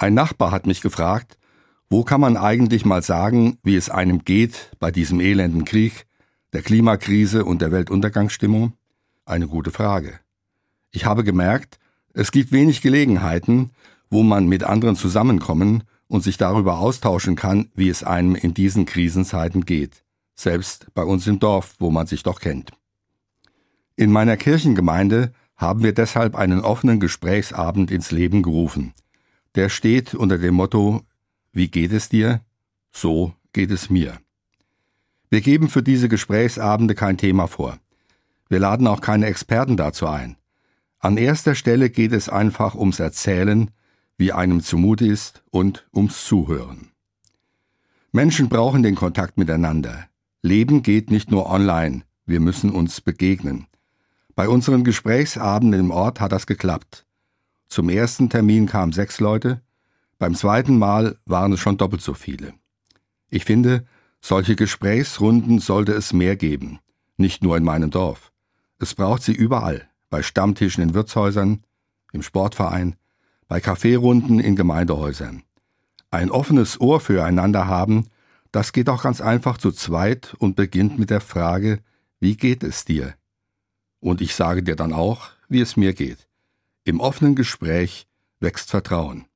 Ein Nachbar hat mich gefragt, wo kann man eigentlich mal sagen, wie es einem geht bei diesem elenden Krieg, der Klimakrise und der Weltuntergangsstimmung? Eine gute Frage. Ich habe gemerkt, es gibt wenig Gelegenheiten, wo man mit anderen zusammenkommen und sich darüber austauschen kann, wie es einem in diesen Krisenzeiten geht, selbst bei uns im Dorf, wo man sich doch kennt. In meiner Kirchengemeinde haben wir deshalb einen offenen Gesprächsabend ins Leben gerufen. Der steht unter dem Motto Wie geht es dir? So geht es mir. Wir geben für diese Gesprächsabende kein Thema vor. Wir laden auch keine Experten dazu ein. An erster Stelle geht es einfach ums Erzählen, wie einem zumute ist und ums Zuhören. Menschen brauchen den Kontakt miteinander. Leben geht nicht nur online, wir müssen uns begegnen. Bei unseren Gesprächsabenden im Ort hat das geklappt. Zum ersten Termin kamen sechs Leute, beim zweiten Mal waren es schon doppelt so viele. Ich finde, solche Gesprächsrunden sollte es mehr geben, nicht nur in meinem Dorf. Es braucht sie überall, bei Stammtischen in Wirtshäusern, im Sportverein, bei Kaffeerunden in Gemeindehäusern. Ein offenes Ohr füreinander haben, das geht auch ganz einfach zu zweit und beginnt mit der Frage, wie geht es dir? Und ich sage dir dann auch, wie es mir geht. Im offenen Gespräch wächst Vertrauen.